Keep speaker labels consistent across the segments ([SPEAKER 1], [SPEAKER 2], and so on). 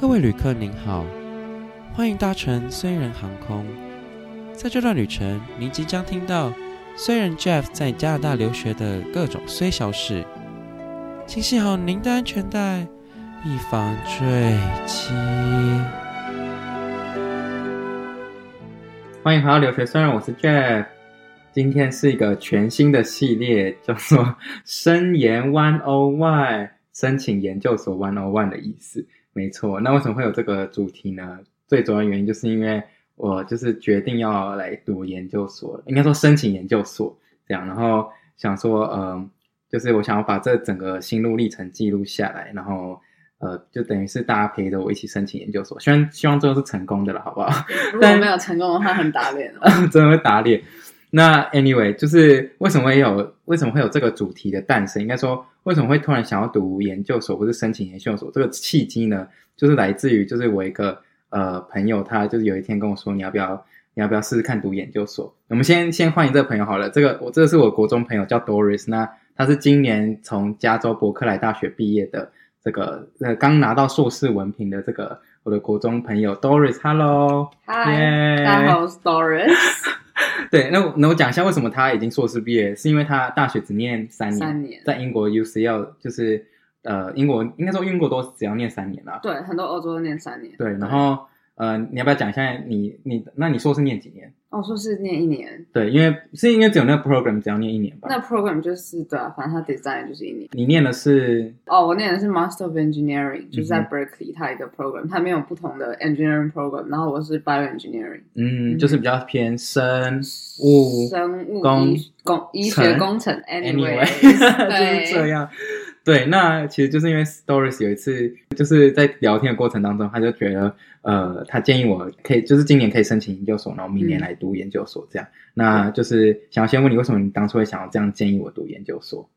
[SPEAKER 1] 各位旅客您好，欢迎搭乘虽人航空。在这段旅程，您即将听到虽然 Jeff 在加拿大留学的各种虽小事，请系好您的安全带，以防坠机。
[SPEAKER 2] 欢迎回到留学虽然，我是 Jeff。今天是一个全新的系列，叫做“申研 One O One”，申请研究所 One O One 的意思。没错，那为什么会有这个主题呢？最主要原因就是因为我就是决定要来读研究所，应该说申请研究所这样，然后想说，嗯、呃，就是我想要把这整个心路历程记录下来，然后呃，就等于是大家陪着我一起申请研究所，希望希望最后是成功的了，好不好？
[SPEAKER 3] 如果没有成功的话，很打脸哦，
[SPEAKER 2] 真的会打脸。那 anyway，就是为什么会有为什么会有这个主题的诞生？应该说，为什么会突然想要读研究所，或是申请研究所？这个契机呢，就是来自于就是我一个呃朋友，他就是有一天跟我说，你要不要你要不要试试看读研究所？我们先先欢迎这个朋友好了。这个我这个是我国中朋友叫 Doris，那他是今年从加州伯克莱大学毕业的，这个呃刚拿到硕士文凭的这个我的国中朋友 Doris，Hello，
[SPEAKER 3] 嗨，yeah、大家好，我是 Doris。
[SPEAKER 2] 对，那我那我讲一下为什么他已经硕士毕业，是因为他大学只念三年，
[SPEAKER 3] 三年
[SPEAKER 2] 在英国 UCL 就是呃英国应该说英国都只要念三年啦。
[SPEAKER 3] 对，很多欧洲都念三年。
[SPEAKER 2] 对，然后呃你要不要讲一下你你那你硕士念几年？
[SPEAKER 3] 哦，说是念一年。
[SPEAKER 2] 对，因为是应该只有那个 program 只要念一年吧？
[SPEAKER 3] 那 program 就是对啊，反正它 design 就是一年。
[SPEAKER 2] 你念的是？
[SPEAKER 3] 哦，我念的是 Master of Engineering，就是在 Berkeley 它一个 program，它没有不同的 engineering program。然后我是 Bioengineering，
[SPEAKER 2] 嗯，就是比较偏生物、
[SPEAKER 3] 生物
[SPEAKER 2] 工
[SPEAKER 3] 工医学工程。Anyway，
[SPEAKER 2] 就是这样。对，那其实就是因为 Stories 有一次就是在聊天的过程当中，他就觉得，呃，他建议我可以，就是今年可以申请研究所，然后明年来读研究所这样。嗯、那就是想要先问你，为什么你当初会想要这样建议我读研究所？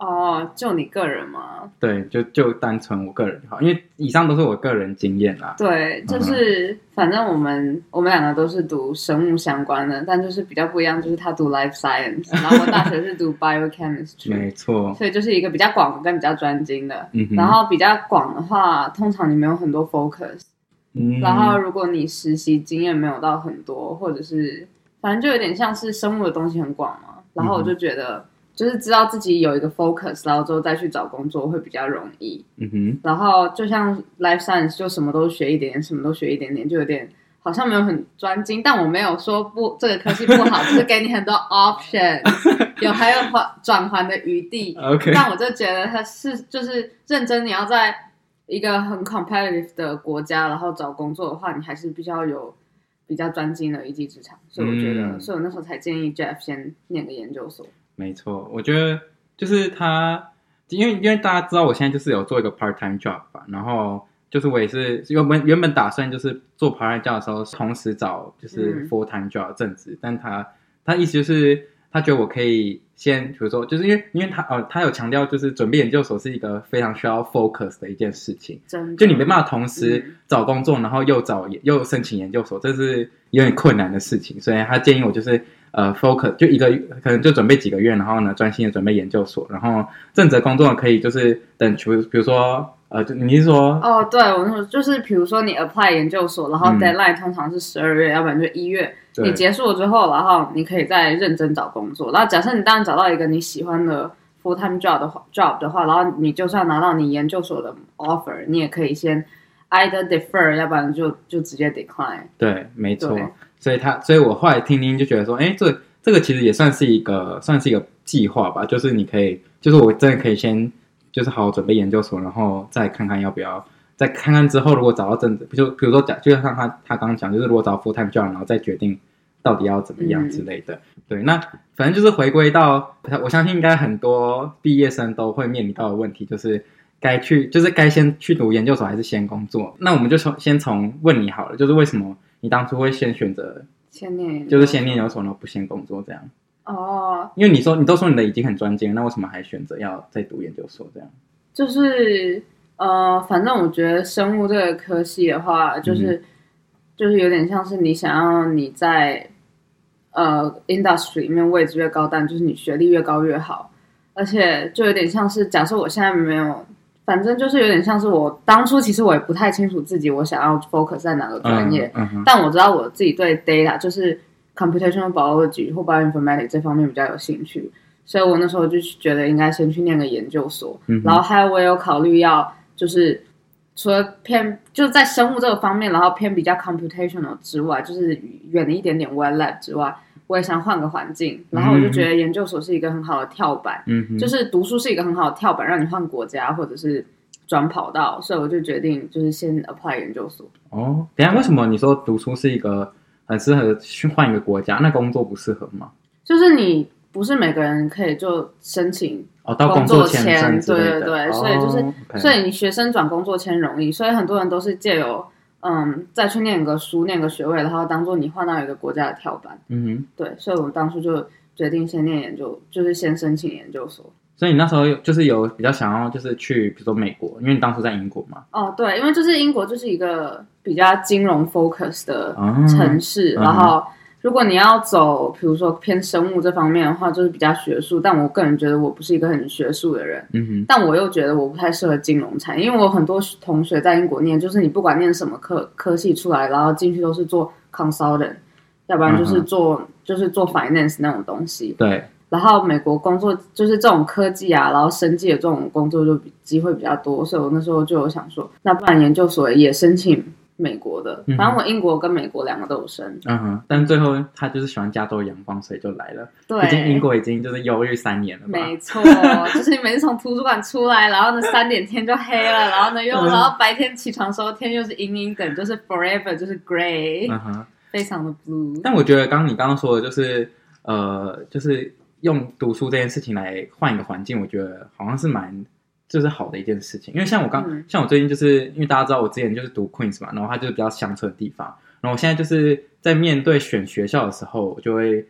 [SPEAKER 3] 哦，就你个人吗？
[SPEAKER 2] 对，就就单纯我个人就好，因为以上都是我个人经验啦。
[SPEAKER 3] 对，就是、嗯、反正我们我们两个都是读生物相关的，但就是比较不一样，就是他读 life science，然后我大学是读 biochemistry，
[SPEAKER 2] 没错，
[SPEAKER 3] 所以就是一个比较广跟比较专精的。
[SPEAKER 2] 嗯，
[SPEAKER 3] 然后比较广的话，通常你没有很多 focus，
[SPEAKER 2] 嗯，
[SPEAKER 3] 然后如果你实习经验没有到很多，或者是反正就有点像是生物的东西很广嘛，然后我就觉得。嗯就是知道自己有一个 focus，然后之后再去找工作会比较容易。
[SPEAKER 2] 嗯哼。
[SPEAKER 3] 然后就像 life science，就什么都学一点点，什么都学一点点，就有点好像没有很专精。但我没有说不，这个科系不好，就是给你很多 option，有还有转转换的余地。
[SPEAKER 2] OK。
[SPEAKER 3] 但我就觉得他是就是认真，你要在一个很 competitive 的国家，然后找工作的话，你还是比较有比较专精的一技之长。所以我觉得，嗯、所以我那时候才建议 Jeff 先念个研究所。
[SPEAKER 2] 没错，我觉得就是他，因为因为大家知道我现在就是有做一个 part time job 吧，然后就是我也是原本原本打算就是做 part time job 的时候，同时找就是 full time job 正职，嗯、但他他意思就是他觉得我可以先，比如说就是因为因为他呃他有强调就是准备研究所是一个非常需要 focus 的一件事情，
[SPEAKER 3] 真
[SPEAKER 2] 就你没办法同时找工作，嗯、然后又找又申请研究所，这是有点困难的事情，所以他建议我就是。呃，focus 就一个可能就准备几个月，然后呢，专心的准备研究所，然后正职工作可以就是等，比如比如说，呃，就你是说？
[SPEAKER 3] 哦，对，我说就是比如说你 apply 研究所，然后 deadline 通常是十二月，嗯、要不然就一月，对你结束了之后，然后你可以再认真找工作。然后假设你当然找到一个你喜欢的 full time job 的话，job 的话，然后你就算拿到你研究所的 offer，你也可以先 either defer，要不然就就直接 decline。
[SPEAKER 2] 对，没错。所以他，所以我后来听听就觉得说，哎，这这个其实也算是一个，算是一个计划吧。就是你可以，就是我真的可以先，就是好好准备研究所，然后再看看要不要，再看看之后如果找到正职，就比如说讲，就像他他刚刚讲，就是如果找 full time job，然后再决定到底要怎么样之类的。嗯、对，那反正就是回归到，我相信应该很多毕业生都会面临到的问题，就是该去，就是该先去读研究所还是先工作？那我们就从先从问你好了，就是为什么？你当初会先选择
[SPEAKER 3] 先念，
[SPEAKER 2] 就是先念研究所，然后不先工作这样。
[SPEAKER 3] 哦，
[SPEAKER 2] 因为你说你都说你的已经很专精，那为什么还选择要再读研究所这样？
[SPEAKER 3] 就是呃，反正我觉得生物这个科系的话，就是、嗯、就是有点像是你想要你在呃 industry 里面位置越高，但就是你学历越高越好，而且就有点像是假设我现在没有。反正就是有点像是我当初其实我也不太清楚自己我想要 focus 在哪个专业，
[SPEAKER 2] 嗯嗯、
[SPEAKER 3] 但我知道我自己对 data 就是 computational biology 或 bioinformatics 这方面比较有兴趣，所以我那时候就觉得应该先去念个研究所，
[SPEAKER 2] 嗯、
[SPEAKER 3] 然后还有我有考虑要就是除了偏就是在生物这个方面，然后偏比较 computational 之外，就是远了一点点 wet lab 之外。我也想换个环境，然后我就觉得研究所是一个很好的跳板，
[SPEAKER 2] 嗯哼，
[SPEAKER 3] 就是读书是一个很好的跳板，让你换国家或者是转跑道，所以我就决定就是先 apply 研究所。
[SPEAKER 2] 哦，等下为什么你说读书是一个很适合去换一个国家，那工作不适合吗？
[SPEAKER 3] 就是你不是每个人可以就申请
[SPEAKER 2] 哦到工作签，
[SPEAKER 3] 对对对，
[SPEAKER 2] 哦、
[SPEAKER 3] 所以就是、
[SPEAKER 2] okay、
[SPEAKER 3] 所以你学生转工作签容易，所以很多人都是借由。嗯，再去念个书，念个学位，然后当做你换到一个国家的跳板。
[SPEAKER 2] 嗯哼，
[SPEAKER 3] 对，所以我们当初就决定先念研究，就是先申请研究所。
[SPEAKER 2] 所以你那时候有就是有比较想要，就是去比如说美国，因为你当初在英国嘛。
[SPEAKER 3] 哦，对，因为就是英国就是一个比较金融 focus 的城市，嗯、然后。如果你要走，比如说偏生物这方面的话，就是比较学术。但我个人觉得我不是一个很学术的人，
[SPEAKER 2] 嗯哼。
[SPEAKER 3] 但我又觉得我不太适合金融产业，因为我很多同学在英国念，就是你不管念什么科科系出来，然后进去都是做 consultant，要不然就是做、嗯、就是做 finance 那种东西。
[SPEAKER 2] 对。
[SPEAKER 3] 然后美国工作就是这种科技啊，然后生技的这种工作就比机会比较多，所以我那时候就有想说，那不然研究所也申请。美国的，反正我英国跟美国两个都有生，
[SPEAKER 2] 嗯哼，但最后他就是喜欢加州阳光，所以就来了。
[SPEAKER 3] 对，
[SPEAKER 2] 毕竟英国已经就是忧郁三年了。
[SPEAKER 3] 没错，就是你每次从图书馆出来，然后呢三点天就黑了，然后呢又然后白天起床的时候天又是阴阴的，就是 forever 就是 gray，
[SPEAKER 2] 嗯哼，
[SPEAKER 3] 非常的 blue。
[SPEAKER 2] 但我觉得刚刚你刚刚说的就是呃，就是用读书这件事情来换一个环境，我觉得好像是蛮。这是好的一件事情，因为像我刚、嗯、像我最近就是因为大家知道我之前就是读 Queens 嘛，然后它就是比较乡村的地方，然后我现在就是在面对选学校的时候，我就会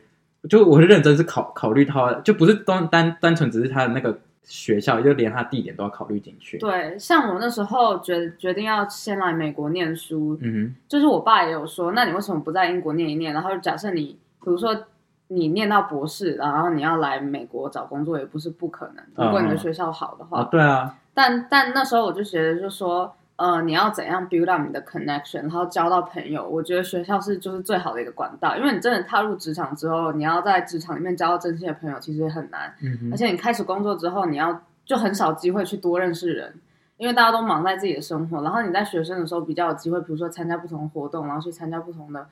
[SPEAKER 2] 就我是认真是考考虑它，就不是单单单纯只是它的那个学校，就连它地点都要考虑进去。
[SPEAKER 3] 对，像我那时候决决定要先来美国念书，
[SPEAKER 2] 嗯哼，
[SPEAKER 3] 就是我爸也有说，那你为什么不在英国念一念？然后假设你比如说。你念到博士，然后你要来美国找工作也不是不可能。如果你的学校好的话，
[SPEAKER 2] 哦哦、对啊。
[SPEAKER 3] 但但那时候我就觉得，就说，呃，你要怎样 build up 你的 connection，然后交到朋友。我觉得学校是就是最好的一个管道，因为你真的踏入职场之后，你要在职场里面交到真心的朋友，其实很难。
[SPEAKER 2] 嗯。
[SPEAKER 3] 而且你开始工作之后，你要就很少机会去多认识人，因为大家都忙在自己的生活。然后你在学生的时候比较有机会，比如说参加不同的活动，然后去参加不同的。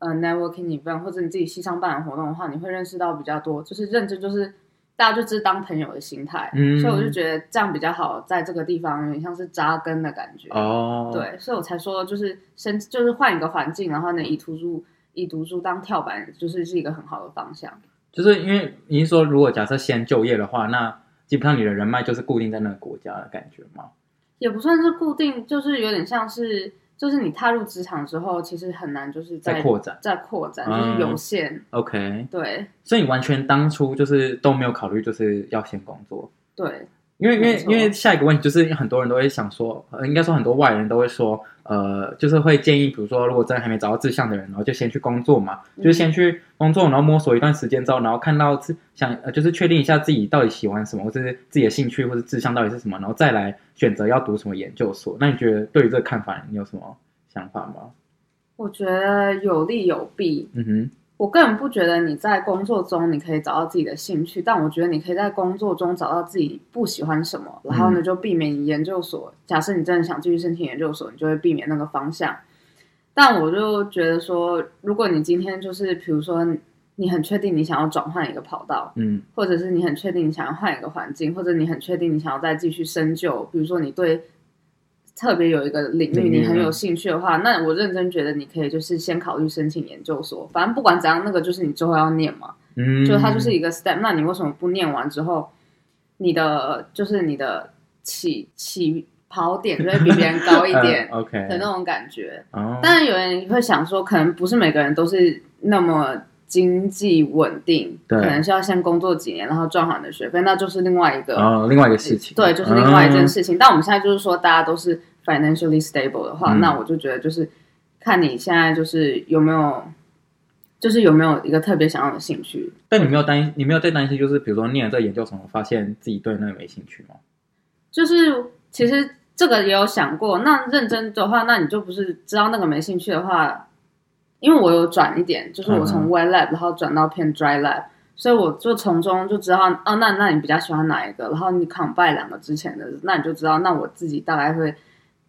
[SPEAKER 3] 呃，networking event 或者你自己系上办的活动的话，你会认识到比较多，就是认真，就是大家就只是当朋友的心态。嗯，所以我就觉得这样比较好，在这个地方有点像是扎根的感觉。
[SPEAKER 2] 哦，
[SPEAKER 3] 对，所以我才说就是先就是换一个环境，然后呢以读书以读书当跳板，就是是一个很好的方向。
[SPEAKER 2] 就是因为你是说，如果假设先就业的话，那基本上你的人脉就是固定在那个国家的感觉吗？
[SPEAKER 3] 也不算是固定，就是有点像是。就是你踏入职场之后，其实很难，就是在
[SPEAKER 2] 扩展，
[SPEAKER 3] 在扩展，就是有限。
[SPEAKER 2] 嗯、OK，
[SPEAKER 3] 对。
[SPEAKER 2] 所以你完全当初就是都没有考虑，就是要先工作。
[SPEAKER 3] 对。
[SPEAKER 2] 因为因为因为下一个问题就是很多人都会想说，呃，应该说很多外人都会说，呃，就是会建议，比如说如果真的还没找到志向的人，然后就先去工作嘛，嗯、就是先去工作，然后摸索一段时间之后，然后看到自想呃，就是确定一下自己到底喜欢什么，或者是自己的兴趣或者志向到底是什么，然后再来选择要读什么研究所。那你觉得对于这个看法，你有什么想法吗？
[SPEAKER 3] 我觉得有利有弊。
[SPEAKER 2] 嗯哼。
[SPEAKER 3] 我个人不觉得你在工作中你可以找到自己的兴趣，但我觉得你可以在工作中找到自己不喜欢什么，然后呢就避免研究所。假设你真的想继续申请研究所，你就会避免那个方向。但我就觉得说，如果你今天就是比如说你很确定你想要转换一个跑道，
[SPEAKER 2] 嗯，
[SPEAKER 3] 或者是你很确定你想要换一个环境，或者你很确定你想要再继续深究，比如说你对。特别有一个领域你很有兴趣的话，那我认真觉得你可以就是先考虑申请研究所。反正不管怎样，那个就是你最后要念嘛，
[SPEAKER 2] 嗯，
[SPEAKER 3] 就它就是一个 step。那你为什么不念完之后，你的就是你的起起跑点就会比别人高一点，
[SPEAKER 2] OK
[SPEAKER 3] 的那种感觉。
[SPEAKER 2] 哦，
[SPEAKER 3] 当然有人会想说，可能不是每个人都是那么经济稳定，
[SPEAKER 2] 对，
[SPEAKER 3] 可能是要先工作几年，然后赚好你的学费，那就是另外一个
[SPEAKER 2] 哦，另外一个事情，
[SPEAKER 3] 对，就是另外一件事情。但我们现在就是说，大家都是。Financially stable 的话，嗯，那我就觉得就是看你现在就是有没有，就是有没有一个特别想要的兴趣。
[SPEAKER 2] 但你没有担心，你没有在担心，就是比如说念了这研究所，发现自己对那个没兴趣吗？
[SPEAKER 3] 就是其实这个也有想过。那认真的话，那你就不是知道那个没兴趣的话，因为我有转一点，就是我从 wet lab 然后转到偏 dry lab，所以我就从中就知道，哦，那那你比较喜欢哪一个？然后你 combine 两个之前的，那你就知道，那我自己大概会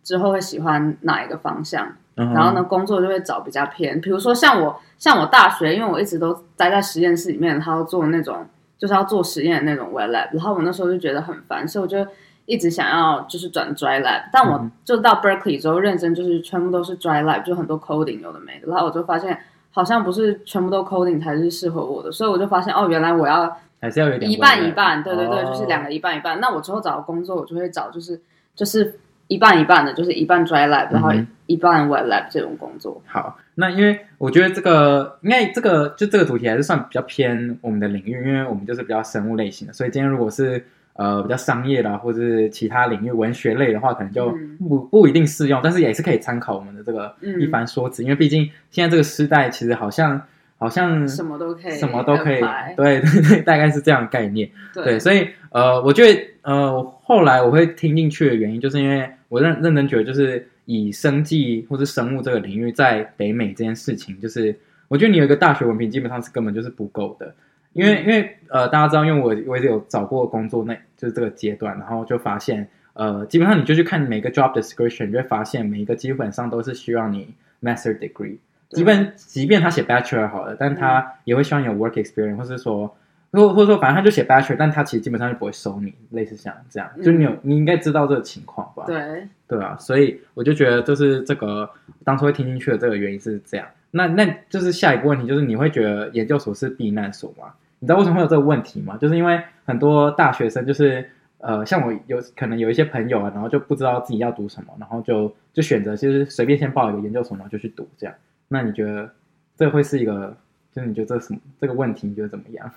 [SPEAKER 3] 之后会喜欢哪一个方向。然后呢，工作就会找比较偏，比如说像我，像我大学，因为我一直都待在实验室里面，然后做那种就是要做实验的那种 wet lab，然后我那时候就觉得很烦，所以我就一直想要就是转 dry lab，但我就到 Berkeley 之后认真就是全部都是 dry lab，就很多 coding 有的没的，然后我就发现好像不是全部都 coding 才是适合我的，所以我就发现哦，原来我要
[SPEAKER 2] 还是要有点
[SPEAKER 3] 一半一半，对对对，就是两个一半一半。那我之后找工作，我就会找就是就是。一半一半的，就是一半 dry lab，然后一半 wet lab 这种工作。
[SPEAKER 2] 好，那因为我觉得这个，应该这个就这个主题还是算比较偏我们的领域，因为我们就是比较生物类型的，所以今天如果是呃比较商业的或者是其他领域文学类的话，可能就不、嗯、不一定适用，但是也是可以参考我们的这个一番说辞，嗯、因为毕竟现在这个时代其实好像好像
[SPEAKER 3] 什么都可以，
[SPEAKER 2] 什么都可以，对对对，大概是这样的概念。对，对，所以呃，我觉得呃后来我会听进去的原因，就是因为。我认认真觉得，就是以生计或是生物这个领域在北美这件事情，就是我觉得你有一个大学文凭，基本上是根本就是不够的。因为因为呃，大家知道，因为我我也有找过工作，那就是这个阶段，然后就发现，呃，基本上你就去看每个 job description，你就会发现每一个基本上都是需要你 master degree，即便即便他写 bachelor 好了，但他也会希望你有 work experience，或是说。或或者说，反正他就写 bachelor，但他其实基本上就不会收你，类似像这样，就你有你应该知道这个情况吧？
[SPEAKER 3] 对
[SPEAKER 2] 对啊，所以我就觉得就是这个当初会听进去的这个原因是这样。那那就是下一个问题，就是你会觉得研究所是避难所吗？你知道为什么会有这个问题吗？就是因为很多大学生就是呃，像我有可能有一些朋友啊，然后就不知道自己要读什么，然后就就选择就是随便先报一个研究所，然后就去读这样。那你觉得这会是一个，就是你觉得这什么这个问题，你觉得怎么样？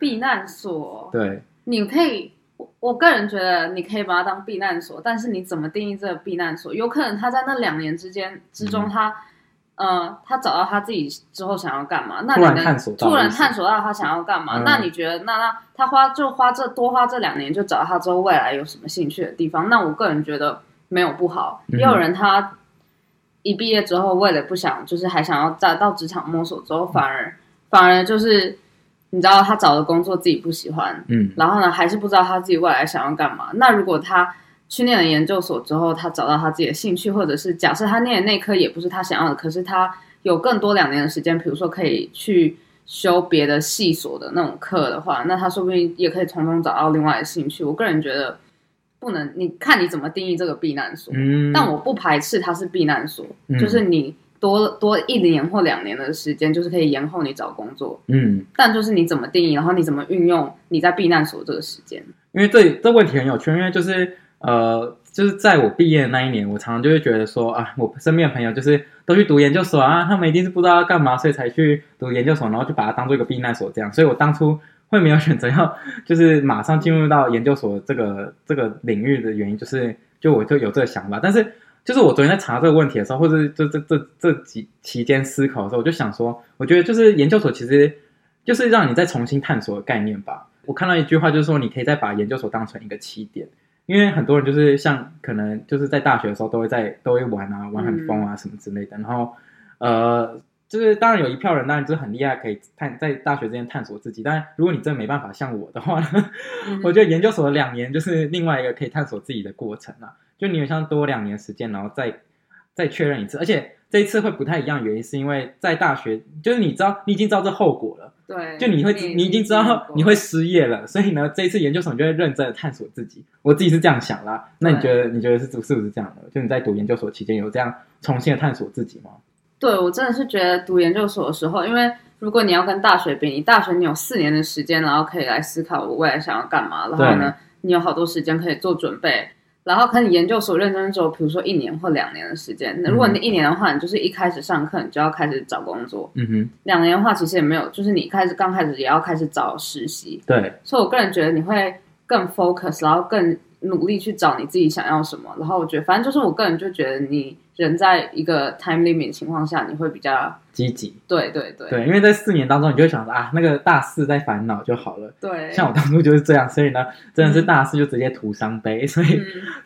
[SPEAKER 3] 避难所，
[SPEAKER 2] 对，
[SPEAKER 3] 你可以，我个人觉得你可以把它当避难所，但是你怎么定义这个避难所？有可能他在那两年之间之中他，他、嗯，呃，他找到他自己之后想要干嘛？那你能突然探索到，突然探索到他想要干嘛？嗯、那你觉得，那那他花就花这多花这两年，就找到他之后未来有什么兴趣的地方？那我个人觉得没有不好。也有人他一毕业之后，为了不想，就是还想要再到职场摸索之后，反而、嗯、反而就是。你知道他找的工作自己不喜欢，嗯，然后呢，还是不知道他自己未来想要干嘛。那如果他去念了研究所之后，他找到他自己的兴趣，或者是假设他念的那科也不是他想要的，可是他有更多两年的时间，比如说可以去修别的系所的那种课的话，那他说不定也可以从中找到另外的兴趣。我个人觉得不能，你看你怎么定义这个避难所，嗯，但我不排斥它是避难所，嗯，就是你。多多一年或两年的时间，就是可以延后你找工作。嗯，但就是你怎么定义，然后你怎么运用你在避难所这个时间？
[SPEAKER 2] 因为这这问题很有趣，因为就是呃，就是在我毕业的那一年，我常常就会觉得说啊，我身边的朋友就是都去读研究所啊，他们一定是不知道要干嘛，所以才去读研究所，然后就把它当做一个避难所这样。所以我当初会没有选择要就是马上进入到研究所这个这个领域的原因，就是就我就有这个想法，但是。就是我昨天在查这个问题的时候，或者这这这这几期间思考的时候，我就想说，我觉得就是研究所其实就是让你再重新探索的概念吧。我看到一句话，就是说你可以再把研究所当成一个起点，因为很多人就是像可能就是在大学的时候都会在都会玩啊，玩很疯啊什么之类的。然后呃，就是当然有一票人当然就是很厉害，可以探在大学之间探索自己。但如果你真的没办法像我的话呢，我觉得研究所的两年就是另外一个可以探索自己的过程啊。就你有像多两年时间，然后再再确认一次，而且这一次会不太一样，原因是因为在大学，就是你知道你已经知道这后果了，
[SPEAKER 3] 对，
[SPEAKER 2] 就你会你，你已经知道你会失业了，所以呢，这一次研究所你就会认真的探索自己。我自己是这样想啦，那你觉得你觉得是是不是这样的？就你在读研究所期间有这样重新的探索自己吗？
[SPEAKER 3] 对，我真的是觉得读研究所的时候，因为如果你要跟大学比，你大学你有四年的时间，然后可以来思考我未来想要干嘛，然后呢，你有好多时间可以做准备。然后可能研究所认真做，比如说一年或两年的时间。那如果你一年的话，你就是一开始上课，你就要开始找工作。嗯哼。两年的话，其实也没有，就是你开始刚开始也要开始找实习。
[SPEAKER 2] 对。
[SPEAKER 3] 所以我个人觉得你会更 focus，然后更努力去找你自己想要什么。然后我觉得，反正就是我个人就觉得你人在一个 time limit 情况下，你会比较
[SPEAKER 2] 积极。
[SPEAKER 3] 对对对，
[SPEAKER 2] 对，因为在四年当中，你就会想着啊，那个大四在烦恼就好了。
[SPEAKER 3] 对，
[SPEAKER 2] 像我当初就是这样，所以呢，真的是大四就直接徒伤悲，嗯、所以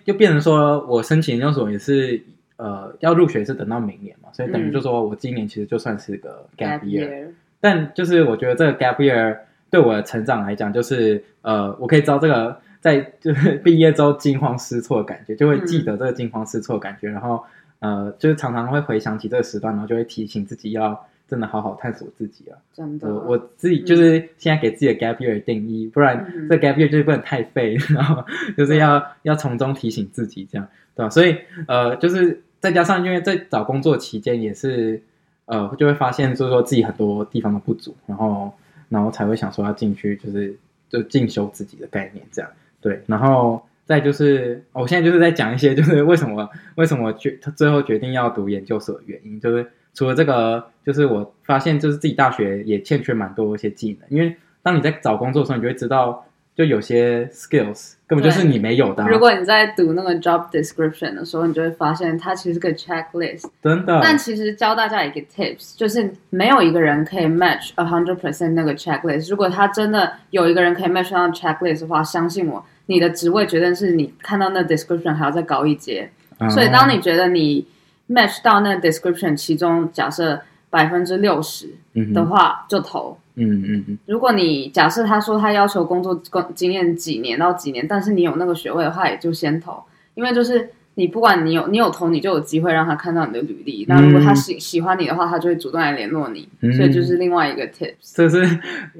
[SPEAKER 2] 就变成说我申请研究所也是呃要入学是等到明年嘛，所以等于就说我今年其实就算是个 gap year，、嗯、但就是我觉得这个 gap year 对我的成长来讲，就是呃我可以知道这个在就是毕业之后惊慌失措的感觉，就会记得这个惊慌失措的感觉，嗯、然后。呃，就是常常会回想起这个时段，然后就会提醒自己要真的好好探索自己啊。
[SPEAKER 3] 真的，
[SPEAKER 2] 我我自己就是现在给自己的 gap year 定义，嗯、不然这 gap year 就是不能太废，然后就是要、嗯、要从中提醒自己这样，对吧？所以呃，就是再加上因为在找工作期间也是呃，就会发现就是说自己很多地方的不足，然后然后才会想说要进去，就是就进修自己的概念这样，对，然后。再就是，我现在就是在讲一些，就是为什么为什么决他最后决定要读研究所的原因，就是除了这个，就是我发现就是自己大学也欠缺蛮多一些技能，因为当你在找工作的时候，你就会知道，就有些 skills 根本就是你没有的啊。
[SPEAKER 3] 如果你在读那个 job description 的时候，你就会发现它其实是个 checklist，
[SPEAKER 2] 真的。
[SPEAKER 3] 但其实教大家一个 tips，就是没有一个人可以 match a hundred percent 那个 checklist。如果他真的有一个人可以 match 上 checklist 的话，相信我。你的职位绝对是你看到那 description 还要再高一阶，uh. 所以当你觉得你 match 到那 description 其中假设百分之六十的话，uh. 就投。嗯嗯嗯。如果你假设他说他要求工作工经验几年到几年，但是你有那个学位的话，也就先投，因为就是你不管你有你有投，你就有机会让他看到你的履历。那、uh. 如果他喜喜欢你的话，他就会主动来联络你。Uh. 所以就是另外一个 tips。
[SPEAKER 2] 就是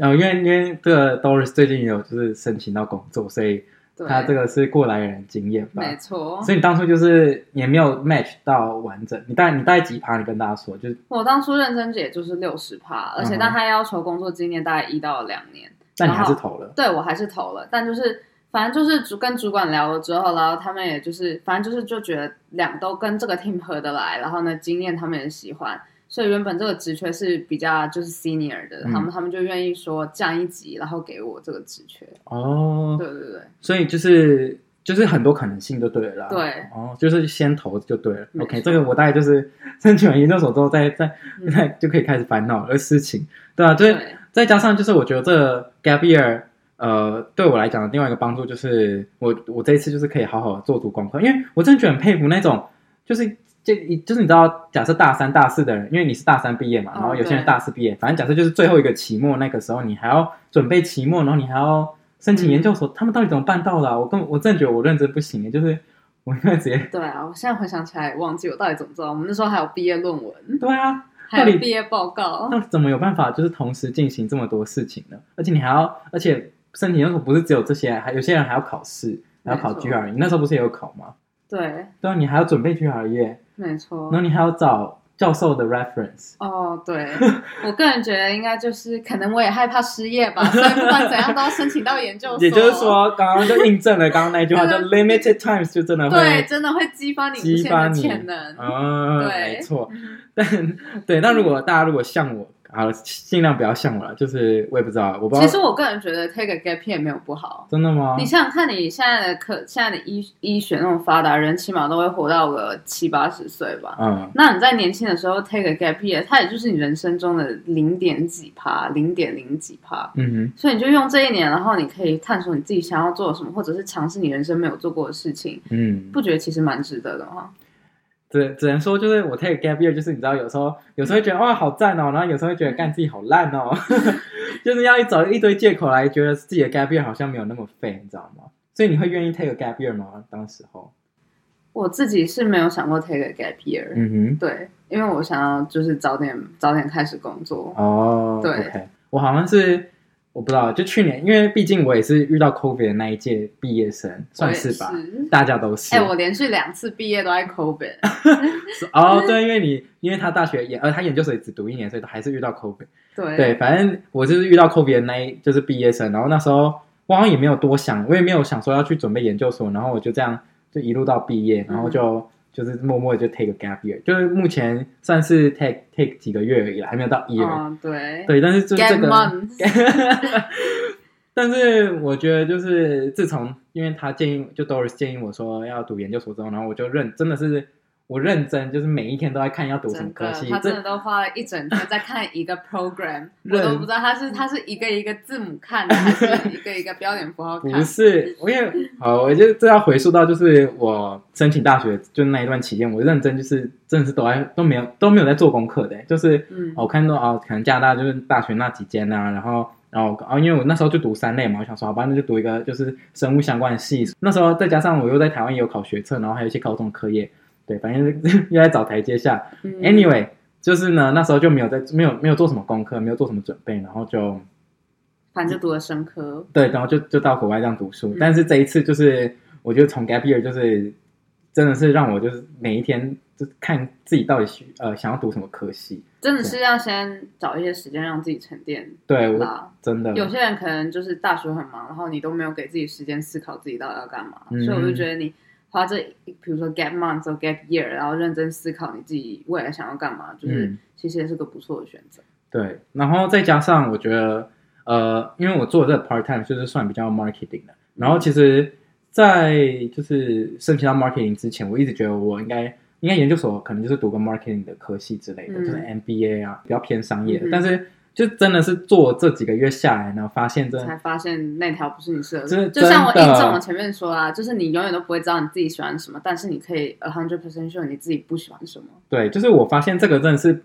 [SPEAKER 2] 呃，因为因为这个 Doris 最近有就是申请到工作，所以。对他这个是过来人经验吧？
[SPEAKER 3] 没错。
[SPEAKER 2] 所以你当初就是也没有 match 到完整，你大概你大概几趴？你跟大家说，就是
[SPEAKER 3] 我当初认真姐就是六十趴，而且但他要求工作经验大概一到两年。
[SPEAKER 2] 但你还是投了？
[SPEAKER 3] 对，我还是投了，但就是反正就是主跟主管聊了之后，然后他们也就是反正就是就觉得两都跟这个 team 合得来，然后呢经验他们也喜欢。所以原本这个职缺是比较就是 senior 的，嗯、他们他们就愿意说降一级，然后给我这个职缺。哦，对对对，
[SPEAKER 2] 所以就是就是很多可能性就对了啦。
[SPEAKER 3] 对，
[SPEAKER 2] 哦，就是先投就对了。OK，这个我大概就是 申请完研究所之后再，再再再就可以开始烦恼的事情，对啊，就是对再加上就是我觉得这个 gap year，呃，对我来讲的另外一个帮助就是我我这一次就是可以好好的做足功课，因为我真的觉得很佩服那种就是。就你就是你知道，假设大三、大四的人，因为你是大三毕业嘛，然后有些人大四毕业，反正假设就是最后一个期末那个时候，你还要准备期末，然后你还要申请研究所，他们到底怎么办到的？我根本我真的觉得我认真不行，就是我应该直接。
[SPEAKER 3] 对啊，我现在回想起来，忘记我到底怎么做。我们那时候还有毕业论文。
[SPEAKER 2] 对啊，
[SPEAKER 3] 还有毕业报告。
[SPEAKER 2] 那怎么有办法就是同时进行这么多事情呢？而且你还要，而且申请研究所不是只有这些，还有些人还要考试，还要考 GRE。你那时候不是也有考吗？
[SPEAKER 3] 对。对啊，
[SPEAKER 2] 你还要准备 GRE。
[SPEAKER 3] 没错，
[SPEAKER 2] 那你还要找教授的 reference
[SPEAKER 3] 哦。对，我个人觉得应该就是可能我也害怕失业吧，所以不管怎样都要申请到研究所。
[SPEAKER 2] 也就是说，刚刚就印证了刚刚那句话，叫 limited times 就真的会
[SPEAKER 3] 对，真的会激发你无限的潜能。
[SPEAKER 2] 嗯，对，没错。但对，那如果大家如果像我。好了，尽量不要像我了。就是我也不知道，我不知道。
[SPEAKER 3] 其实我个人觉得 take a gap year 没有不好。
[SPEAKER 2] 真的吗？
[SPEAKER 3] 你想想看，你现在的科，现在的医医学那种发达，人起码都会活到个七八十岁吧。嗯。那你在年轻的时候 take a gap year，它也就是你人生中的零点几趴，零点零几趴。嗯哼。所以你就用这一年，然后你可以探索你自己想要做什么，或者是尝试你人生没有做过的事情。嗯。不觉得其实蛮值得的吗？
[SPEAKER 2] 只只能说，就是我 take gap year，就是你知道，有时候有时候会觉得哇好赞哦，然后有时候会觉得干自己好烂哦，就是要一找一堆借口来觉得自己的 gap year 好像没有那么废，你知道吗？所以你会愿意 take a gap year 吗？当时候，
[SPEAKER 3] 我自己是没有想过 take a gap year，嗯哼，对，因为我想要就是早点早点开始工作哦，对
[SPEAKER 2] ，okay. 我好像是。我不知道，就去年，因为毕竟我也是遇到 COVID 的那一届毕业生，算是吧，是大家都是。
[SPEAKER 3] 哎、欸，我连续两次毕业都在 COVID。
[SPEAKER 2] 哦，对，因为你，因为他大学研，呃，他研究所也只读一年，所以他还是遇到 COVID。
[SPEAKER 3] 对，
[SPEAKER 2] 对，反正我就是遇到 COVID 的那一，就是毕业生，然后那时候我好像也没有多想，我也没有想说要去准备研究所，然后我就这样就一路到毕业，然后就。嗯就是默默的就 take a gap year，就是目前算是 take take 几个月而已了，还没有到 year。
[SPEAKER 3] 哦，对。
[SPEAKER 2] 对，但是就这个。但是我觉得就是自从因为他建议，就 Doris 建议我说要读研究所之后，然后我就认真的是我认真，就是每一天都在看要读什么科系。
[SPEAKER 3] 他真的都花了一整天在看一个 program，我都不知道他是他是一个一个字母看的，还是一个一个标点符号看。
[SPEAKER 2] 不是，我也好，我就这要回溯到就是我申请大学就那一段期间，我认真就是真的是都在都没有都没有在做功课的，就是我看到啊，可能加拿大就是大学那几间啊，然后然后啊，因为我那时候就读三类嘛，我想说好吧，那就读一个就是生物相关的系。那时候再加上我又在台湾也有考学测，然后还有一些高中课业。对，反正 又在找台阶下。嗯、Anyway，就是呢，那时候就没有在没有没有做什么功课，没有做什么准备，然后就
[SPEAKER 3] 反正就读了生科。
[SPEAKER 2] 对，然后就就到国外这样读书。嗯、但是这一次就是，我觉得从 Gap Year 就是真的是让我就是每一天就看自己到底需呃想要读什么科系，
[SPEAKER 3] 真的是要先找一些时间让自己沉淀。
[SPEAKER 2] 对，我真的
[SPEAKER 3] 有些人可能就是大学很忙，然后你都没有给自己时间思考自己到底要干嘛，嗯、所以我就觉得你。花这，比如说 gap month 或 gap year，然后认真思考你自己未来想要干嘛，就是其实也是个不错的选择。
[SPEAKER 2] 对，然后再加上我觉得，呃，因为我做这个 part time 就是算比较 marketing 的，然后其实，在就是申请到 marketing 之前，我一直觉得我应该应该研究所可能就是读个 marketing 的科系之类的，嗯、就是 MBA 啊，比较偏商业的，嗯、但是。就真的是做这几个月下来，然后发现真的
[SPEAKER 3] 才发现那条不是你适合的。就像我印证我前面说啦，就是你永远都不会知道你自己喜欢什么，但是你可以 a hundred percent sure 你自己不喜欢什么。
[SPEAKER 2] 对，就是我发现这个真的是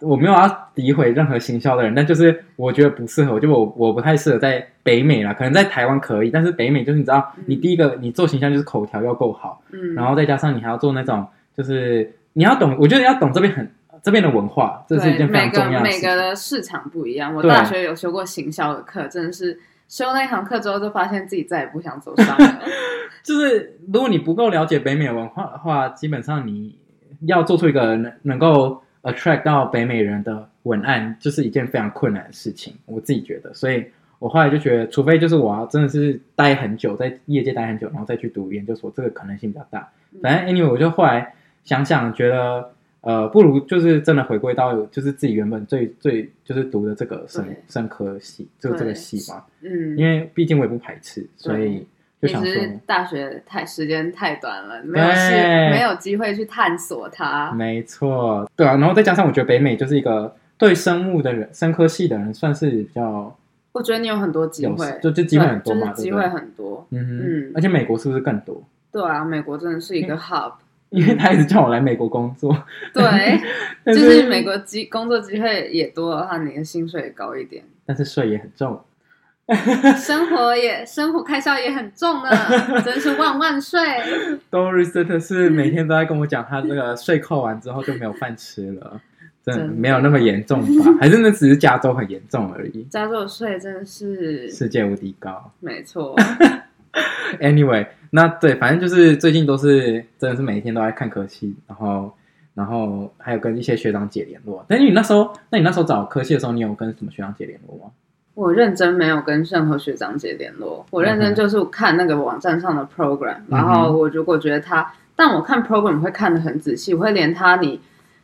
[SPEAKER 2] 我没有要诋毁任何行销的人，但就是我觉得不适合，就我我不太适合在北美啦，可能在台湾可以，但是北美就是你知道，你第一个你做形象就是口条要够好，嗯，然后再加上你还要做那种，就是你要懂，我觉得要懂这边很。这边的文化，这是一件非常重要的事情。
[SPEAKER 3] 每个每个的市场不一样。我大学有修过行销的课，真的是修那一堂课之后，就发现自己再也不想走商了。
[SPEAKER 2] 就是如果你不够了解北美文化的话，基本上你要做出一个能能够 attract 到北美人的文案，就是一件非常困难的事情。我自己觉得，所以我后来就觉得，除非就是我要真的是待很久，在业界待很久，然后再去读研究所，这个可能性比较大。反正 anyway，我就后来想想，觉得。呃，不如就是真的回归到就是自己原本最最就是读的这个生生科系，就这个系嘛。嗯，因为毕竟我也不排斥，所以就想说
[SPEAKER 3] 大学太时间太短了，没有是没有机会去探索它。
[SPEAKER 2] 没错，对啊，然后再加上我觉得北美就是一个对生物的人，生科系的人算是比较。
[SPEAKER 3] 我觉得你有很多机会，
[SPEAKER 2] 就就机会很多嘛，
[SPEAKER 3] 机会很多。
[SPEAKER 2] 嗯嗯，而且美国是不是更多？
[SPEAKER 3] 对啊，美国真的是一个 hub。
[SPEAKER 2] 因为他一直叫我来美国工作，
[SPEAKER 3] 对，是就是美国机工作机会也多的话，你的薪水也高一点，
[SPEAKER 2] 但是税也很重，
[SPEAKER 3] 生活也生活开销也很重呢，真是万万岁。
[SPEAKER 2] Doris 真的是每天都在跟我讲，他这个税扣完之后就没有饭吃了，真的没有那么严重吧？还是那只是加州很严重而已？
[SPEAKER 3] 加州的税真的是
[SPEAKER 2] 世界无敌高，
[SPEAKER 3] 没错。
[SPEAKER 2] Anyway。那对，反正就是最近都是真的是每一天都在看科系，然后然后还有跟一些学长姐联络。但是你那时候，那你那时候找科系的时候，你有跟什么学长姐联络吗？
[SPEAKER 3] 我认真没有跟任何学长姐联络，我认真就是看那个网站上的 program，嗯，然后我如果觉得他，但我看 program 会看得很仔细，我会连他你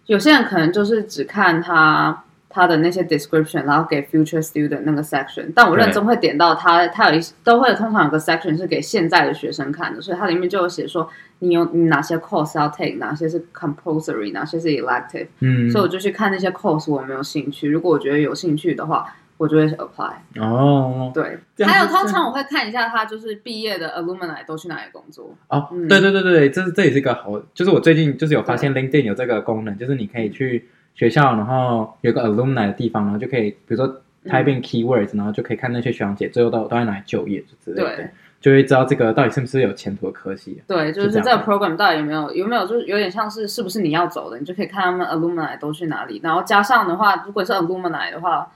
[SPEAKER 3] 有些人可能就是只看他。他的那些 description，然后给 future student 那个 section，但我认真会点到他，他有一都会通常有个 section 是给现在的学生看的，所以它里面就有写说你有你哪些 course 要 take，哪些是 compulsory，哪些是 elective，嗯，所以我就去看那些 course 我有没有兴趣，如果我觉得有兴趣的话，我就会 apply。哦，对，还有通常我会看一下他就是毕业的 alumni 都去哪里工作。
[SPEAKER 2] 哦，嗯、对对对对，这是这也是一个好，就是我最近就是有发现 LinkedIn 有这个功能，就是你可以去。学校，然后有个 alumni 的地方，然后就可以，比如说 type in keywords，、嗯、然后就可以看那些学长姐最后到都在哪里就业之类的，对，就会知道这个到底是不是有前途的科系。
[SPEAKER 3] 对，就是这个 program 到底有没有有没有，就是有点像是是不是你要走的，你就可以看他们 alumni 都去哪里。然后加上的话，如果是 alumni 的话，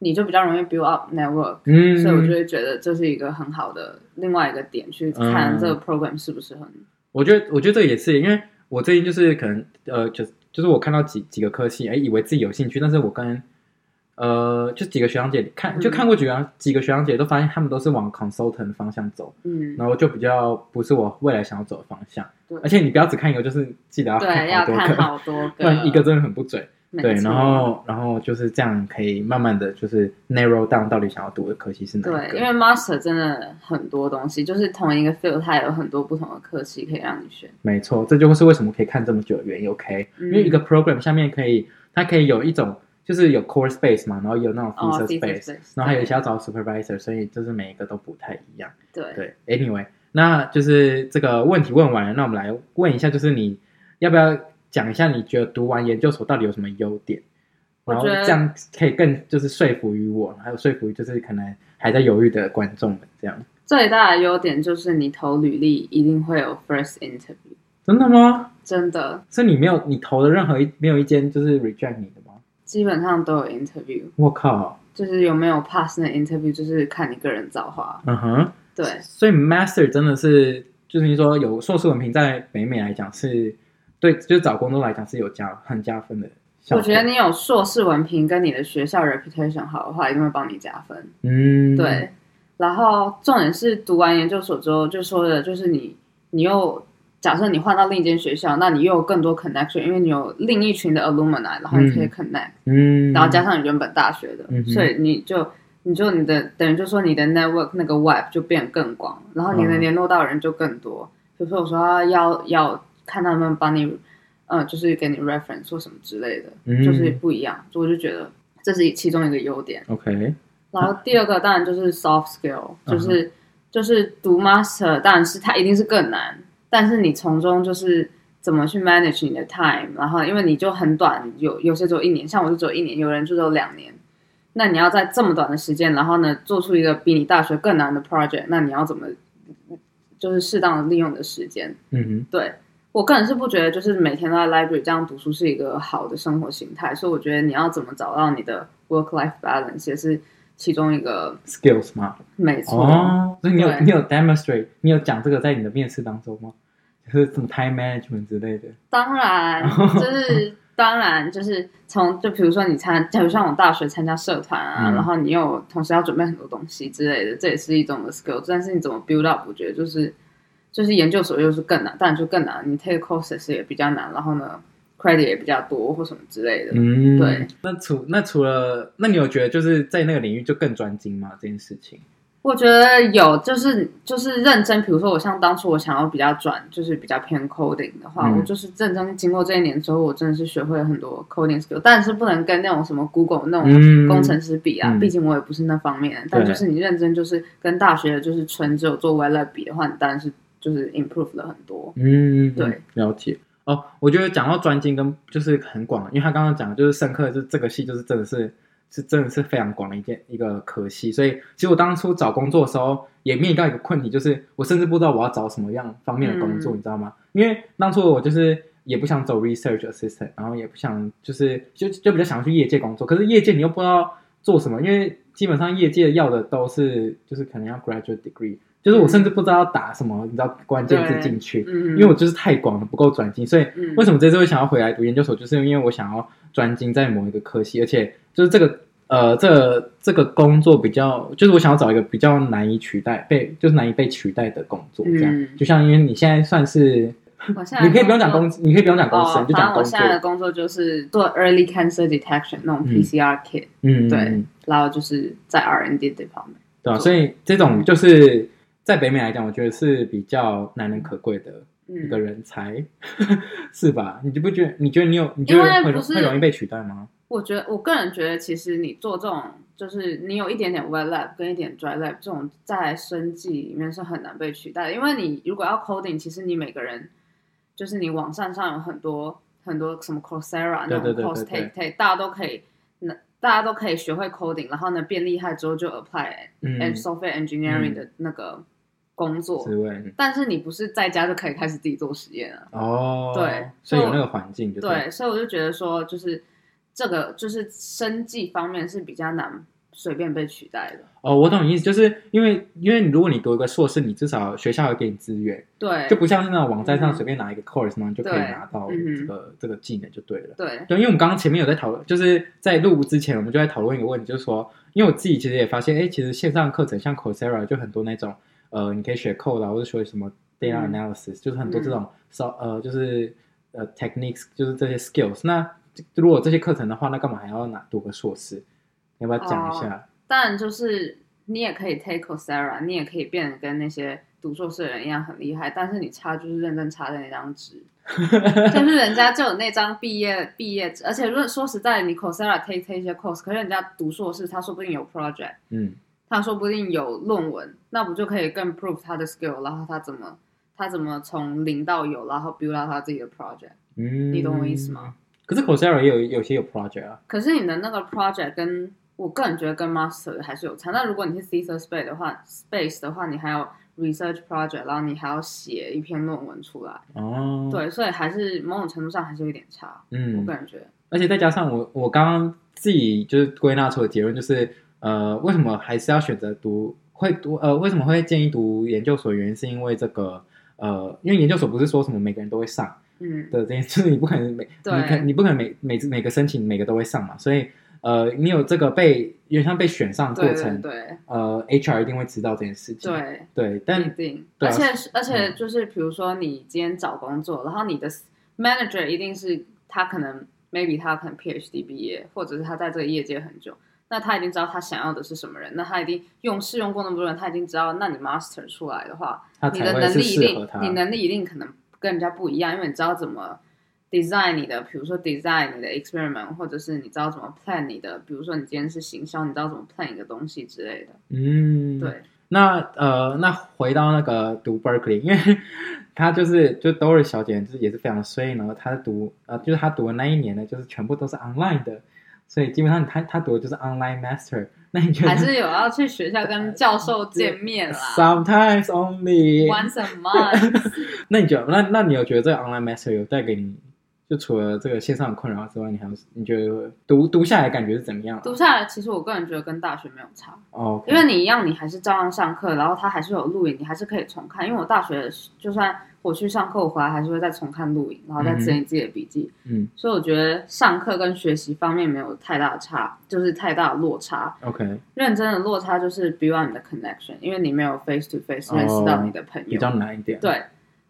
[SPEAKER 3] 你就比较容易 build up network。嗯，所以我就会觉得这是一个很好的另外一个点，去看这个 program 适不适合你。
[SPEAKER 2] 我觉得，我觉得这也是，因为我最近就是可能呃，就是。就是我看到几几个科系，哎，以为自己有兴趣，但是我跟，呃，就几个学长姐看，就看过几个几个学长姐，都发现他们都是往 consultant 方向走，嗯，然后就比较不是我未来想要走的方向。对，而且你不要只看一个，就是记得要看好多个，不然一个真的很不准。对，然后然后就是这样，可以慢慢的就是 narrow down 到底想要读的科系是哪个。
[SPEAKER 3] 对，因为 master 真的很多东西，就是同一个 field，它有很多不同的科系可以让你选。没
[SPEAKER 2] 错，这就是为什么可以看这么久的原因。OK，、嗯、因为一个 program 下面可以，它可以有一种就是有 course space 嘛，然后有那种 feature space，、哦、然后还有一些要找 supervisor，所以就是每一个都不太一样。
[SPEAKER 3] 对
[SPEAKER 2] 对，anyway，那就是这个问题问完了，那我们来问一下，就是你要不要讲一下你觉得读完研究所到底有什么优点？然后这样可以更就是说服于我，还有说服于就是可能还在犹豫的观众们这样。
[SPEAKER 3] 最大的优点就是你投履历一定会有 first interview。
[SPEAKER 2] 真的吗？
[SPEAKER 3] 真的。
[SPEAKER 2] 所以你没有你投的任何一没有一间就是 reject 你的吗？
[SPEAKER 3] 基本上都有 interview。
[SPEAKER 2] 我靠！
[SPEAKER 3] 就是有没有 pass 那 interview，就是看你个人造化。
[SPEAKER 2] 嗯哼。
[SPEAKER 3] 对。
[SPEAKER 2] 所以 master 真的是就是你说有硕士文凭在北美来讲是对，就是找工作来讲是有加很加分的。
[SPEAKER 3] 我觉得你有硕士文凭跟你的学校 reputation 好的话，一定会帮你加分。
[SPEAKER 2] 嗯，
[SPEAKER 3] 对。然后重点是读完研究所之后，就说的就是你，你又假设你换到另一间学校，那你又有更多 connection，因为你有另一群的 alumni，然后你可以 connect，
[SPEAKER 2] 嗯，
[SPEAKER 3] 然后加上你原本大学的，
[SPEAKER 2] 嗯，
[SPEAKER 3] 所以你就你就你的等于就说你的 network 那个 web 就变更广，然后你能联络到的人就更多。比如说我说要要看他们帮你。嗯，就是给你 reference 或什么之类的，嗯，就是不一样，所以我就觉得这是其中一个优点。
[SPEAKER 2] OK，
[SPEAKER 3] 然后第二个当然就是 soft skill，就是就是读 master，当然是它一定是更难，但是你从中就是怎么去 manage 你的 time，然后因为你就很短，有有些只有一年，像我就只有一年，有人就只有两年，那你要在这么短的时间，然后呢做出一个比你大学更难的 project，那你要怎么就是适当的利用你的时间？
[SPEAKER 2] 嗯哼，
[SPEAKER 3] 对。我个人是不觉得，就是每天都在 library 这样读书是一个好的生活形态，所以我觉得你要怎么找到你的 work life balance 也是其中一个
[SPEAKER 2] skills 吗？
[SPEAKER 3] 没错。
[SPEAKER 2] 哦，所以你有你有 demonstrate，你有讲这个在你的面试当中吗？就是什么 time management 之类的？
[SPEAKER 3] 当然，就是 当然，就是从就比如说你参，假如像我大学参加社团啊、嗯，然后你又同时要准备很多东西之类的，这也是一种的 skill。但是你怎么 build up？我觉得就是。就是研究所又是更难，当然就更难。你 take courses 也比较难，然后呢，credit 也比较多或什么之类的。
[SPEAKER 2] 嗯，
[SPEAKER 3] 对。
[SPEAKER 2] 那除那除了，那你有觉得就是在那个领域就更专精吗？这件事情？
[SPEAKER 3] 我觉得有，就是就是认真。比如说，我像当初我想要比较转，就是比较偏 coding 的话，嗯、我就是认真经过这一年之后，我真的是学会了很多 coding skill。但是不能跟那种什么 Google 那种工程师比啊，嗯、毕竟我也不是那方面。但就是你认真，就是跟大学就是纯只有做 web 比的话，你当然是。就是 improve 了很多，
[SPEAKER 2] 嗯，
[SPEAKER 3] 对，
[SPEAKER 2] 了解哦。我觉得讲到专精跟就是很广，因为他刚刚讲的就是深刻，就这个系就是真的是是真的是非常广的一件一个科系。所以其实我当初找工作的时候也面临到一个困题，就是我甚至不知道我要找什么样方面的工作，嗯、你知道吗？因为当初我就是也不想走 research assistant，然后也不想就是就就比较想要去业界工作，可是业界你又不知道做什么，因为基本上业界要的都是就是可能要 graduate degree。就是我甚至不知道要打什么，你知道关键字进去，因为我就是太广了，不够专精。所以为什么这次会想要回来读研究所，就是因为我想要专精在某一个科系，而且就是这个呃，这个、这个工作比较，就是我想要找一个比较难以取代、被就是难以被取代的工作，这样。就像因为你现在算是，你可以不用讲公司，你可以不用讲公司，你就讲工作。我现在的
[SPEAKER 3] 工作就是做 early cancer detection 那种 PCR kit，
[SPEAKER 2] 嗯，
[SPEAKER 3] 对，然后就是在 R&D department，
[SPEAKER 2] 对啊，所以这种就是。在北美来讲，我觉得是比较难能可贵的一个人才，嗯、是吧？你就不觉得？你觉得你有？你觉得会会容易被取代吗？
[SPEAKER 3] 我觉得，我个人觉得，其实你做这种，就是你有一点点 wet lab 跟一点 dry lab 这种，在生技里面是很难被取代的。因为你如果要 coding，其实你每个人，就是你网站上有很多很多什么 Coursera 那种 course take take，大家都可以，那大家都可以学会 coding，然后呢变厉害之后就 apply and software engineering 的那个。嗯工作，但是你不是在家就可以开始自己做实验了
[SPEAKER 2] 哦。
[SPEAKER 3] 对，
[SPEAKER 2] 所以有那个环境就
[SPEAKER 3] 对，所以我就觉得说，就是这个就是生计方面是比较难随便被取代的。
[SPEAKER 2] 哦，我懂你意思，就是因为因为如果你读一个硕士，你至少学校会给你资源，
[SPEAKER 3] 对，
[SPEAKER 2] 就不像是那种网站上随便拿一个 course 嘛，嗯，就可以拿到这个这个技能就对了。
[SPEAKER 3] 对，
[SPEAKER 2] 对，因为我们刚刚前面有在讨论，就是在录之前，我们就在讨论一个问题，就是说，因为我自己其实也发现，哎，其实线上课程像 Coursera 就很多那种。呃，你可以学 code 啊，或者学什么 data analysis，、嗯、就是很多这种 so、嗯、呃，就是呃 techniques，就是这些 skills。那如果这些课程的话，那干嘛还要拿读个硕士？你要不要讲一下？
[SPEAKER 3] 哦、当然，就是你也可以 take Coursera，你也可以变得跟那些读硕士的人一样很厉害，但是你差就是认真差在那张纸，就是人家就有那张毕业毕业纸，而且如果说实在，你 Coursera take take 一些 course，可是人家读硕士，他说不定有 project，
[SPEAKER 2] 嗯，
[SPEAKER 3] 他说不定有论文，那不就可以更 prove 他的 skill，然后他怎么他怎么从零到有，然后 build 到他自己的 project，
[SPEAKER 2] 嗯，
[SPEAKER 3] 你懂我意思吗？
[SPEAKER 2] 可是 Coursera 也有有些有 project 啊，
[SPEAKER 3] 可是你的那个 project 跟我个人觉得跟 master 还是有差。那如果你是 thesis space 的话，space 的话，你还有 research project，然后你还要写一篇论文出来。
[SPEAKER 2] 哦，
[SPEAKER 3] 对，所以还是某种程度上还是有点差。
[SPEAKER 2] 嗯，
[SPEAKER 3] 我个人觉得。
[SPEAKER 2] 而且再加上我我刚刚自己就是归纳出的结论就是，呃，为什么还是要选择读会读呃为什么会建议读研究所？原因是因为这个呃，因为研究所不是说什么每个人都会上，嗯的这件事，你不可能每对你可你不可能每每每个申请每个都会上嘛，所以。呃，你有这个被，有点像被选上过程，
[SPEAKER 3] 对，对，对，
[SPEAKER 2] 呃，HR 一定会知道这件事情，
[SPEAKER 3] 对，
[SPEAKER 2] 对，但
[SPEAKER 3] 一定，而且而且就是，比如说你今天找工作，嗯、然后你的 manager 一定是他可能 maybe 他可能 PhD 毕业，或者是他在这个业界很久，那他已经知道他想要的是什么人，那他一定用试用过那么多人，他已经知道，那你 master 出来的话，你的能力一定，你能力一定可能跟人家不一样，因为你知道怎么。Design 你的，比如说 design 你的 experiment，或者是你知道怎么 plan 你的，比如说你今天是行销，你知道怎么 plan 一个东西之类的。
[SPEAKER 2] 嗯，
[SPEAKER 3] 对。
[SPEAKER 2] 那呃，那回到那个读 Berkeley，因为 他就是就 Doris 小姐就是也是非常衰呢，她读呃就是她读的那一年呢，就是全部都是 online 的，所以基本上她她读的就是 online master。那你觉得还
[SPEAKER 3] 是有要去学校跟教授见面啦
[SPEAKER 2] ？Sometimes only
[SPEAKER 3] once a month。
[SPEAKER 2] 那你觉得那那你有觉得这个 online master 有带给你？就除了这个线上的困扰之外，你还有你觉得读读下来感觉是怎么样？
[SPEAKER 3] 读下来，其实我个人觉得跟大学没有差
[SPEAKER 2] 哦，okay.
[SPEAKER 3] 因为你一样，你还是照样上课，然后他还是有录影，你还是可以重看。因为我大学就算我去上课，我回来还是会再重看录影，然后再整理自己的笔记。
[SPEAKER 2] 嗯，
[SPEAKER 3] 所以我觉得上课跟学习方面没有太大的差，就是太大的落差。
[SPEAKER 2] OK，
[SPEAKER 3] 认真的落差就是 beyond 你的 connection，因为你没有 face to face 认识到你的朋友，
[SPEAKER 2] 比较难一点。
[SPEAKER 3] 对。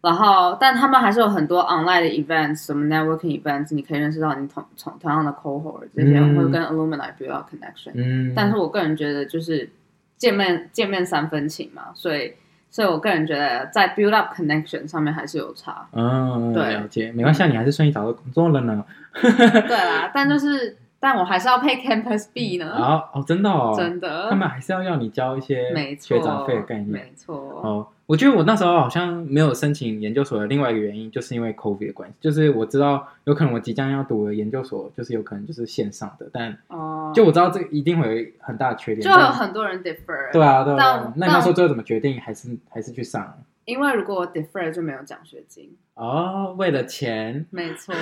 [SPEAKER 3] 然后，但他们还是有很多 online 的 events，什么 networking events，你可以认识到你同同同样的 cohort 这些，会、嗯、跟 alumni build up connection。嗯，但是我个人觉得就是见面见面三分情嘛，所以，所以我个人觉得在 build up connection 上面还是有差。
[SPEAKER 2] 嗯，对，了解，没关系，你还是顺利找到工作了呢。
[SPEAKER 3] 对啦，但就是。但我还是要 pay campus fee 呢。
[SPEAKER 2] 哦哦，真的哦，
[SPEAKER 3] 真的，
[SPEAKER 2] 他们还是要要你交一些学长费的概念。
[SPEAKER 3] 没错。
[SPEAKER 2] 哦，我觉得我那时候好像没有申请研究所的另外一个原因，就是因为 COVID 的关系，就是我知道有可能我即将要读的研究所，就是有可能就是线上的，但哦，就我知道这一定会有很大的缺点，
[SPEAKER 3] 就有很多人 defer。
[SPEAKER 2] 对啊，对啊。那你那时候最后怎么决定还是还是去上？
[SPEAKER 3] 因为如果我 defer 就没有奖学金
[SPEAKER 2] 哦，为了钱，
[SPEAKER 3] 没错，也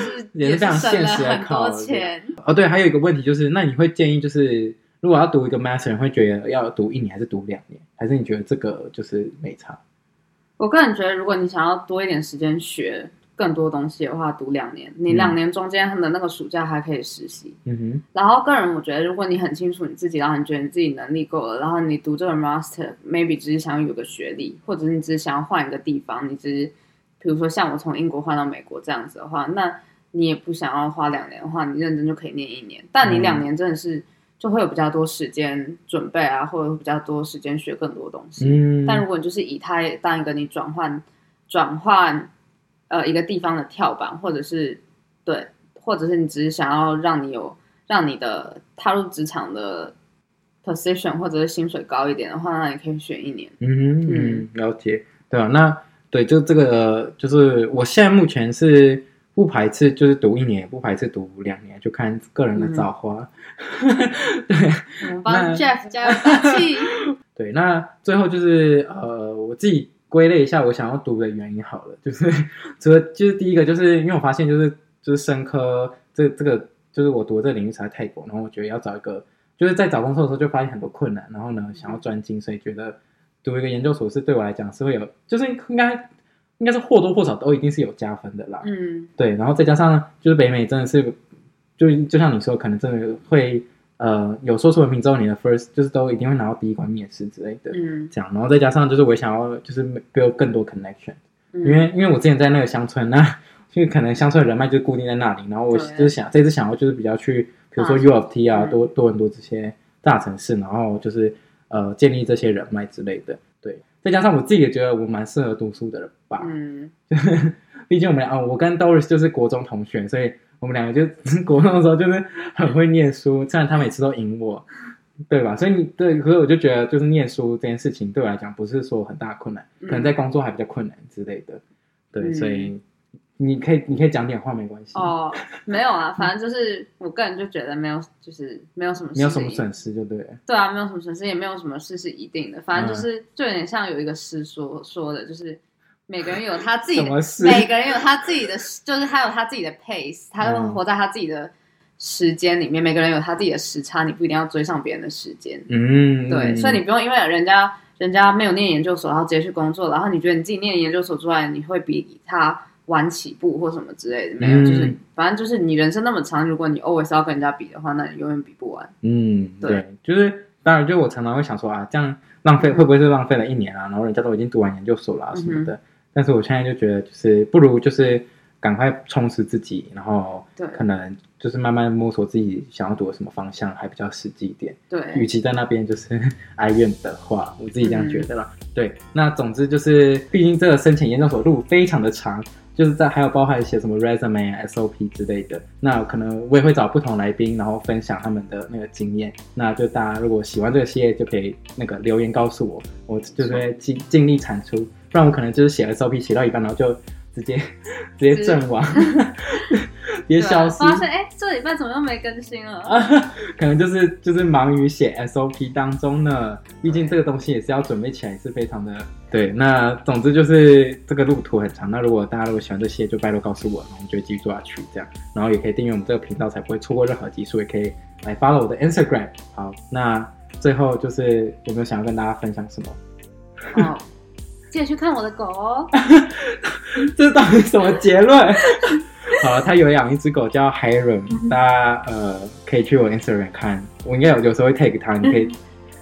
[SPEAKER 3] 是
[SPEAKER 2] 也是非常现实的考
[SPEAKER 3] 虑。
[SPEAKER 2] 哦，对，还有一个问题就是，那你会建议就是，如果要读一个 master，你会觉得要读一年还是读两年？还是你觉得这个就是没差？
[SPEAKER 3] 我个人觉得，如果你想要多一点时间学。更多东西的话，读两年，你两年中间的那个暑假还可以实习。
[SPEAKER 2] 嗯哼。
[SPEAKER 3] 然后个人我觉得，如果你很清楚你自己，然后你觉得你自己能力够了，然后你读这个 master，maybe 只是想有个学历，或者你只是想要换一个地方，你只是，比如说像我从英国换到美国这样子的话，那你也不想要花两年的话，你认真就可以念一年。但你两年真的是就会有比较多时间准备啊，或者比较多时间学更多东西。
[SPEAKER 2] 嗯。
[SPEAKER 3] 但如果你就是以它当一个你转换转换。呃，一个地方的跳板，或者是对，或者是你只是想要让你有让你的踏入职场的 position 或者是薪水高一点的话，那你可以选一年。
[SPEAKER 2] 嗯嗯，了解，对啊，那对，就这个就是我现在目前是不排斥，就是读一年，也不排斥读两年，就看个人的造化。嗯、对，
[SPEAKER 3] 我帮 Jeff 加油打气。
[SPEAKER 2] 对，那最后就是呃，我自己。归类一下我想要读的原因好了，就是这个就是第一个，就是因为我发现就是就是生科这这个就是我读的这个领域实在太广，然后我觉得要找一个就是在找工作的时候就发现很多困难，然后呢想要专精，所以觉得读一个研究所是对我来讲是会有，就是应该应该是或多或少都一定是有加分的啦。
[SPEAKER 3] 嗯，
[SPEAKER 2] 对，然后再加上就是北美真的是就就像你说，可能真的会。呃，有说出文凭之后，你的 first 就是都一定会拿到第一关面试之类的，
[SPEAKER 3] 嗯，这样，
[SPEAKER 2] 然后再加上就是我想要就是 build 更多 connection，、嗯、因为因为我之前在那个乡村，那因为可能乡村的人脉就固定在那里，然后我就是想这次想要就是比较去，比如说 U of T 啊，多多很多这些大城市，然后就是呃建立这些人脉之类的。对，再加上我自己也觉得我蛮适合读书的人吧。嗯，毕竟我们俩、哦，我跟 Doris 就是国中同学，所以我们两个就 国中的时候就是很会念书，虽然他每次都赢我，对吧？所以你对，可是我就觉得就是念书这件事情对我来讲不是说很大困难，可能在工作还比较困难之类的。对，嗯、所以。你可以，你可以讲点话，没关系。哦，
[SPEAKER 3] 没有啊，反正就是我个人就觉得没有，就是没有什么，
[SPEAKER 2] 没有什么损失，就对。
[SPEAKER 3] 对啊，没有什么损失，也没有什么事是一定的。反正就是，就有点像有一个诗说说的，就是每个人有他自己的，每个人有他自己的，就是他有他自己的 pace，他会活在他自己的时间里面。每个人有他自己的时差，你不一定要追上别人的时间。嗯，对，所以你不用因为人家人家没有念研究所，然后直接去工作，然后你觉得你自己念研究所出来，你会比他。晚起步或什么之类的没有，嗯、就是反正就是你人生那么长，如果你 always 要跟人家比的话，那你永远比不完。
[SPEAKER 2] 嗯，对，对就是当然，就我常常会想说啊，这样浪费会不会是浪费了一年啊？然后人家都已经读完研究所了、啊、什么的，嗯、但是我现在就觉得，就是不如就是赶快充实自己，然后可能就是慢慢摸索自己想要读的什么方向，还比较实际一点。对，与其在那边就是 哀怨的话，我自己这样觉得啦。嗯、对，那总之就是，毕竟这个申请研究所路非常的长。就是在还有包含写什么 resume 啊 SOP 之类的，那可能我也会找不同来宾，然后分享他们的那个经验。那就大家如果喜欢这个系列，就可以那个留言告诉我，我就会尽尽力产出。不然我可能就是写 SOP 写到一半，然后就直接 直接阵亡。别消失。发现哎，这礼拜怎么又没更新了？可能就是就是忙于写 SOP 当中呢。毕竟这个东西也是要准备起来，是非常的对。那总之就是这个路途很长。那如果大家如果喜欢这些，就拜托告诉我，然后我们就会继续做下去这样。然后也可以订阅我们这个频道，才不会错过任何集数。也可以来 follow 我的 Instagram。好，那最后就是有没有想要跟大家分享什么？
[SPEAKER 3] 好，记得去看我的狗哦。
[SPEAKER 2] 这到底什么结论？好，他有养一只狗叫 Hiram，大家呃可以去我 Instagram 看，我应该有有时候会 take 他，你可以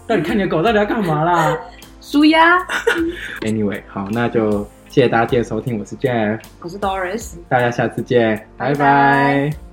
[SPEAKER 2] 到底看你的狗到底要干嘛啦？
[SPEAKER 3] 舒压。
[SPEAKER 2] Anyway，好，那就谢谢大家今天收听，我是 Jeff，
[SPEAKER 3] 我是 Doris，
[SPEAKER 2] 大家下次见，拜拜。